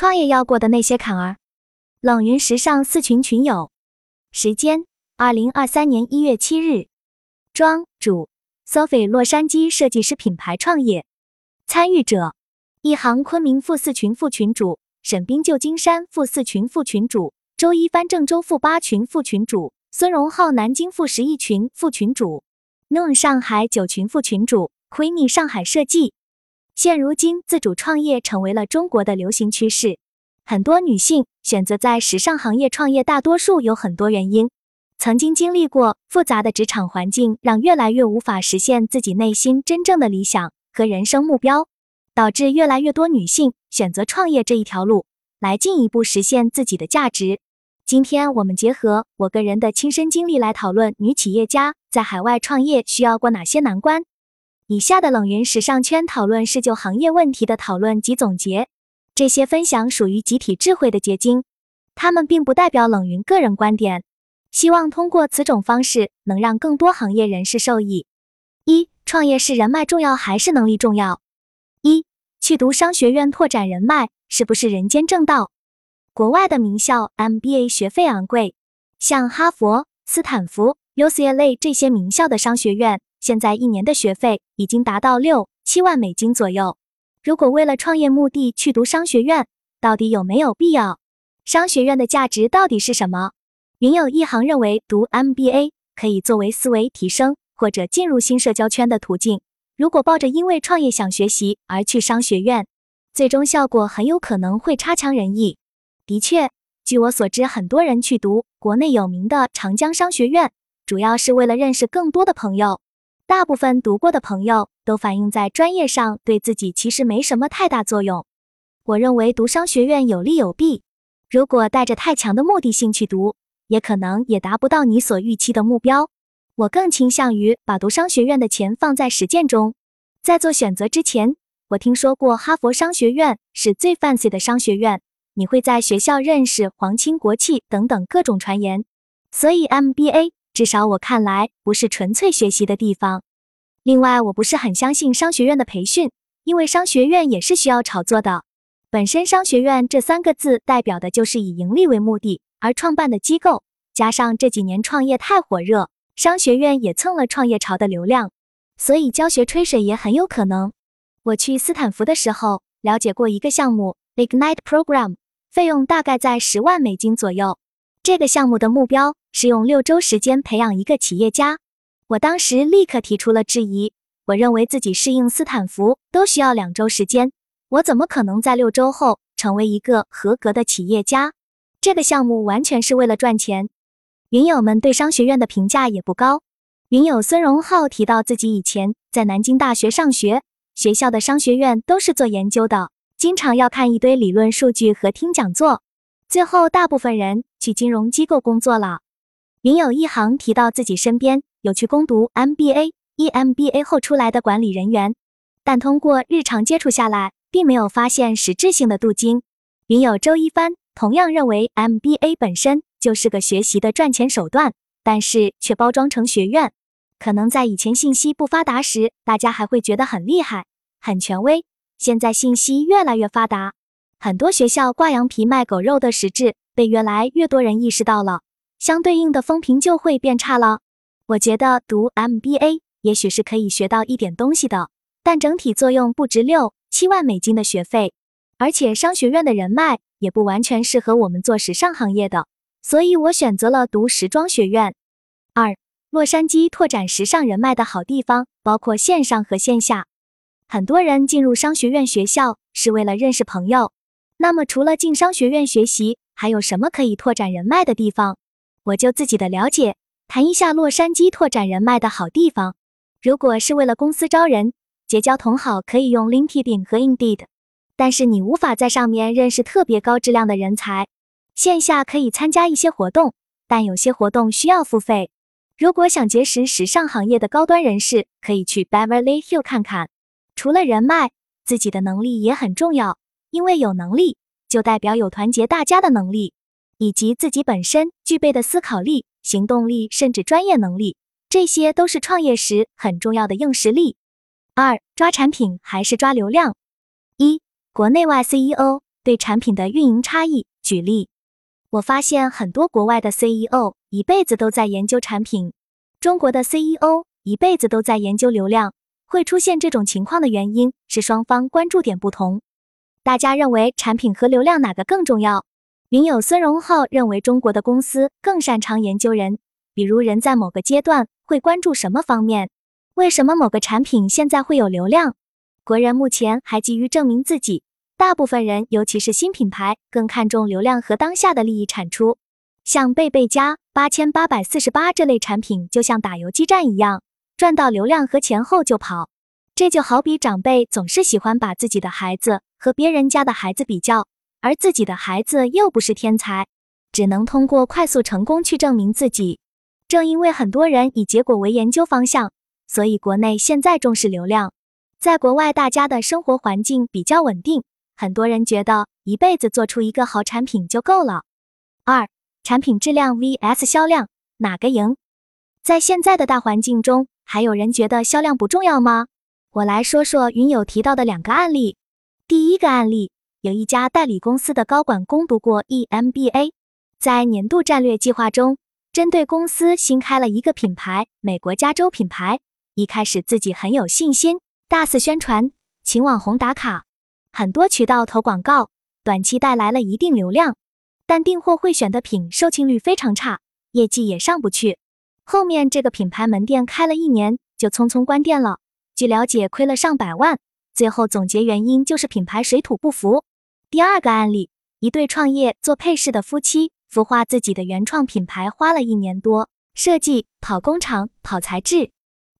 创业要过的那些坎儿。冷云时尚四群群友，时间：二零二三年一月七日。庄主：Sophie，洛杉矶设计师品牌创业。参与者：一行昆明副四群副群主，沈冰旧金山副四群副群主，周一帆郑州副八群副群主，孙荣浩南京副十一群副群主，Noon 上海九群副群主，Queenie 上海设计。现如今，自主创业成为了中国的流行趋势。很多女性选择在时尚行业创业，大多数有很多原因。曾经经历过复杂的职场环境，让越来越无法实现自己内心真正的理想和人生目标，导致越来越多女性选择创业这一条路，来进一步实现自己的价值。今天我们结合我个人的亲身经历来讨论女企业家在海外创业需要过哪些难关。以下的冷云时尚圈讨论是就行业问题的讨论及总结。这些分享属于集体智慧的结晶，他们并不代表冷云个人观点。希望通过此种方式，能让更多行业人士受益。一、创业是人脉重要还是能力重要？一、去读商学院拓展人脉是不是人间正道？国外的名校 MBA 学费昂贵，像哈佛、斯坦福、UCLA 这些名校的商学院，现在一年的学费已经达到六七万美金左右。如果为了创业目的去读商学院，到底有没有必要？商学院的价值到底是什么？云有一行认为，读 MBA 可以作为思维提升或者进入新社交圈的途径。如果抱着因为创业想学习而去商学院，最终效果很有可能会差强人意。的确，据我所知，很多人去读国内有名的长江商学院，主要是为了认识更多的朋友。大部分读过的朋友都反映在专业上对自己其实没什么太大作用。我认为读商学院有利有弊，如果带着太强的目的性去读，也可能也达不到你所预期的目标。我更倾向于把读商学院的钱放在实践中。在做选择之前，我听说过哈佛商学院是最 fancy 的商学院，你会在学校认识皇亲国戚等等各种传言，所以 MBA。至少我看来不是纯粹学习的地方。另外，我不是很相信商学院的培训，因为商学院也是需要炒作的。本身“商学院”这三个字代表的就是以盈利为目的而创办的机构，加上这几年创业太火热，商学院也蹭了创业潮的流量，所以教学吹水也很有可能。我去斯坦福的时候了解过一个项目 Ignite Program，费用大概在十万美金左右。这个项目的目标是用六周时间培养一个企业家。我当时立刻提出了质疑。我认为自己适应斯坦福都需要两周时间，我怎么可能在六周后成为一个合格的企业家？这个项目完全是为了赚钱。云友们对商学院的评价也不高。云友孙荣浩提到自己以前在南京大学上学，学校的商学院都是做研究的，经常要看一堆理论数据和听讲座。最后，大部分人去金融机构工作了。云有一行提到自己身边有去攻读 MBA、EMBA 后出来的管理人员，但通过日常接触下来，并没有发现实质性的镀金。云有周一帆同样认为 MBA 本身就是个学习的赚钱手段，但是却包装成学院。可能在以前信息不发达时，大家还会觉得很厉害、很权威。现在信息越来越发达。很多学校挂羊皮卖狗肉的实质被越来越多人意识到了，相对应的风评就会变差了。我觉得读 MBA 也许是可以学到一点东西的，但整体作用不值六七万美金的学费，而且商学院的人脉也不完全适合我们做时尚行业的，所以我选择了读时装学院。二，洛杉矶拓展时尚人脉的好地方包括线上和线下。很多人进入商学院学校是为了认识朋友。那么，除了进商学院学习，还有什么可以拓展人脉的地方？我就自己的了解，谈一下洛杉矶拓展人脉的好地方。如果是为了公司招人、结交同好，可以用 LinkedIn 和 Indeed，但是你无法在上面认识特别高质量的人才。线下可以参加一些活动，但有些活动需要付费。如果想结识时尚行业的高端人士，可以去 Beverly Hill 看看。除了人脉，自己的能力也很重要。因为有能力，就代表有团结大家的能力，以及自己本身具备的思考力、行动力，甚至专业能力，这些都是创业时很重要的硬实力。二、抓产品还是抓流量？一、国内外 CEO 对产品的运营差异。举例，我发现很多国外的 CEO 一辈子都在研究产品，中国的 CEO 一辈子都在研究流量。会出现这种情况的原因是双方关注点不同。大家认为产品和流量哪个更重要？云友孙荣浩认为中国的公司更擅长研究人，比如人在某个阶段会关注什么方面。为什么某个产品现在会有流量？国人目前还急于证明自己，大部分人，尤其是新品牌，更看重流量和当下的利益产出。像贝贝家八千八百四十八这类产品，就像打游击战一样，赚到流量和钱后就跑。这就好比长辈总是喜欢把自己的孩子和别人家的孩子比较。而自己的孩子又不是天才，只能通过快速成功去证明自己。正因为很多人以结果为研究方向，所以国内现在重视流量。在国外，大家的生活环境比较稳定，很多人觉得一辈子做出一个好产品就够了。二、产品质量 vs 销量，哪个赢？在现在的大环境中，还有人觉得销量不重要吗？我来说说云友提到的两个案例。第一个案例。有一家代理公司的高管攻读过 EMBA，在年度战略计划中，针对公司新开了一个品牌——美国加州品牌。一开始自己很有信心，大肆宣传，请网红打卡，很多渠道投广告，短期带来了一定流量。但订货会选的品售罄率非常差，业绩也上不去。后面这个品牌门店开了一年就匆匆关店了，据了解亏了上百万。最后总结原因就是品牌水土不服。第二个案例，一对创业做配饰的夫妻，孵化自己的原创品牌花了一年多，设计、跑工厂、跑材质，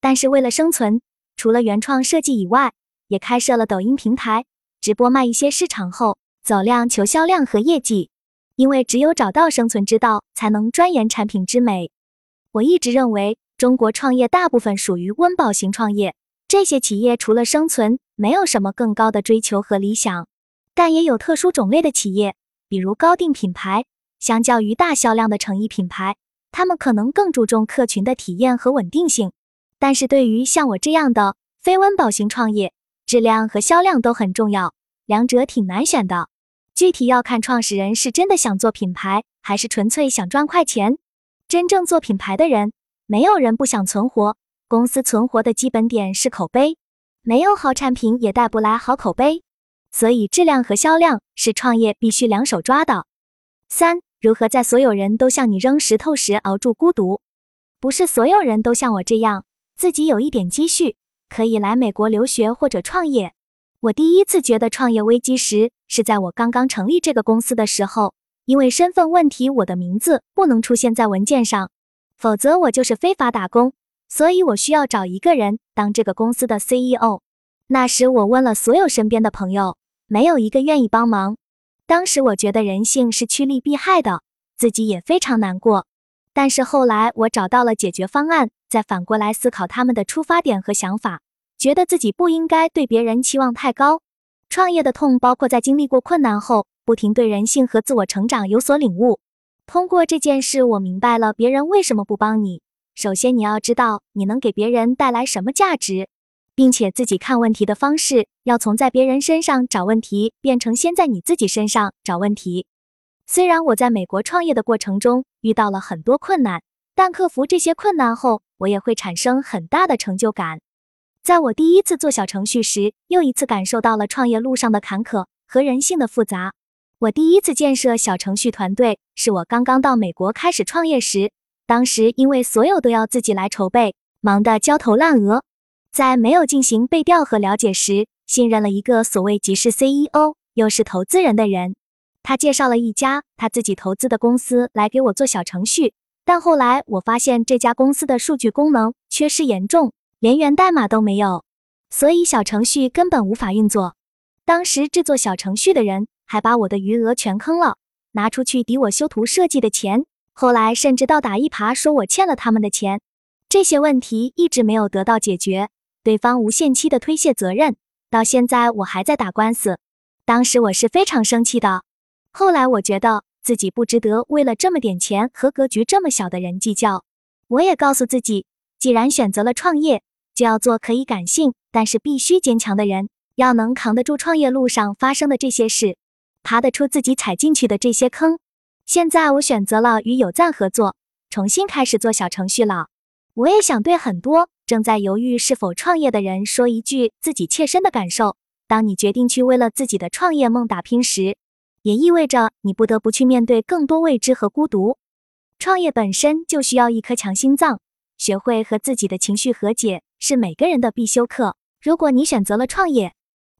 但是为了生存，除了原创设计以外，也开设了抖音平台，直播卖一些市场后走量求销量和业绩。因为只有找到生存之道，才能钻研产品之美。我一直认为，中国创业大部分属于温饱型创业，这些企业除了生存，没有什么更高的追求和理想。但也有特殊种类的企业，比如高定品牌，相较于大销量的成衣品牌，他们可能更注重客群的体验和稳定性。但是对于像我这样的非温饱型创业，质量和销量都很重要，两者挺难选的。具体要看创始人是真的想做品牌，还是纯粹想赚快钱。真正做品牌的人，没有人不想存活。公司存活的基本点是口碑，没有好产品也带不来好口碑。所以，质量和销量是创业必须两手抓的。三、如何在所有人都向你扔石头时熬住孤独？不是所有人都像我这样，自己有一点积蓄，可以来美国留学或者创业。我第一次觉得创业危机时，是在我刚刚成立这个公司的时候，因为身份问题，我的名字不能出现在文件上，否则我就是非法打工。所以我需要找一个人当这个公司的 CEO。那时我问了所有身边的朋友，没有一个愿意帮忙。当时我觉得人性是趋利避害的，自己也非常难过。但是后来我找到了解决方案，再反过来思考他们的出发点和想法，觉得自己不应该对别人期望太高。创业的痛包括在经历过困难后，不停对人性和自我成长有所领悟。通过这件事，我明白了别人为什么不帮你。首先，你要知道你能给别人带来什么价值。并且自己看问题的方式要从在别人身上找问题变成先在你自己身上找问题。虽然我在美国创业的过程中遇到了很多困难，但克服这些困难后，我也会产生很大的成就感。在我第一次做小程序时，又一次感受到了创业路上的坎坷和人性的复杂。我第一次建设小程序团队是我刚刚到美国开始创业时，当时因为所有都要自己来筹备，忙得焦头烂额。在没有进行背调和了解时，信任了一个所谓既是 CEO 又是投资人的人。他介绍了一家他自己投资的公司来给我做小程序，但后来我发现这家公司的数据功能缺失严重，连源代码都没有，所以小程序根本无法运作。当时制作小程序的人还把我的余额全坑了，拿出去抵我修图设计的钱。后来甚至倒打一耙，说我欠了他们的钱。这些问题一直没有得到解决。对方无限期的推卸责任，到现在我还在打官司。当时我是非常生气的。后来我觉得自己不值得为了这么点钱和格局这么小的人计较。我也告诉自己，既然选择了创业，就要做可以感性但是必须坚强的人，要能扛得住创业路上发生的这些事。爬得出自己踩进去的这些坑。现在我选择了与有赞合作，重新开始做小程序了。我也想对很多正在犹豫是否创业的人说一句自己切身的感受：当你决定去为了自己的创业梦打拼时，也意味着你不得不去面对更多未知和孤独。创业本身就需要一颗强心脏，学会和自己的情绪和解是每个人的必修课。如果你选择了创业，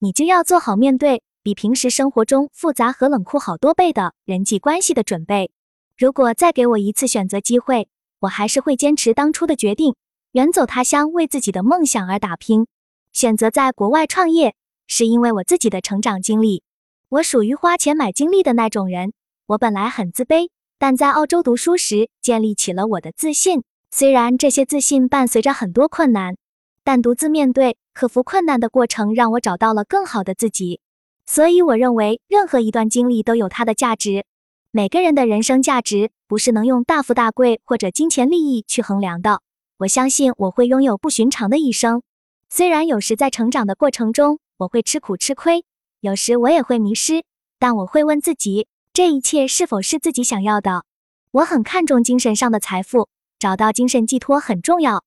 你就要做好面对比平时生活中复杂和冷酷好多倍的人际关系的准备。如果再给我一次选择机会，我还是会坚持当初的决定，远走他乡，为自己的梦想而打拼。选择在国外创业，是因为我自己的成长经历。我属于花钱买经历的那种人。我本来很自卑，但在澳洲读书时建立起了我的自信。虽然这些自信伴随着很多困难，但独自面对、克服困难的过程让我找到了更好的自己。所以，我认为任何一段经历都有它的价值。每个人的人生价值不是能用大富大贵或者金钱利益去衡量的。我相信我会拥有不寻常的一生。虽然有时在成长的过程中我会吃苦吃亏，有时我也会迷失，但我会问自己，这一切是否是自己想要的？我很看重精神上的财富，找到精神寄托很重要。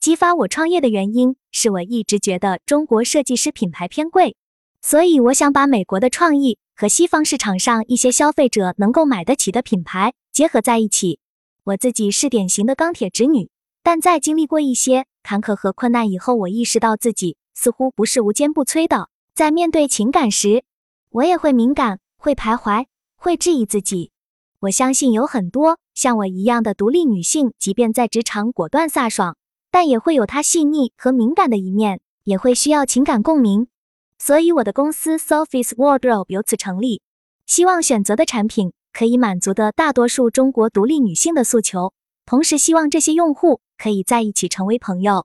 激发我创业的原因是我一直觉得中国设计师品牌偏贵，所以我想把美国的创意。和西方市场上一些消费者能够买得起的品牌结合在一起。我自己是典型的钢铁直女，但在经历过一些坎坷和困难以后，我意识到自己似乎不是无坚不摧的。在面对情感时，我也会敏感，会徘徊，会质疑自己。我相信有很多像我一样的独立女性，即便在职场果断飒爽，但也会有她细腻和敏感的一面，也会需要情感共鸣。所以，我的公司 Sophie's Wardrobe 由此成立，希望选择的产品可以满足的大多数中国独立女性的诉求，同时希望这些用户可以在一起成为朋友。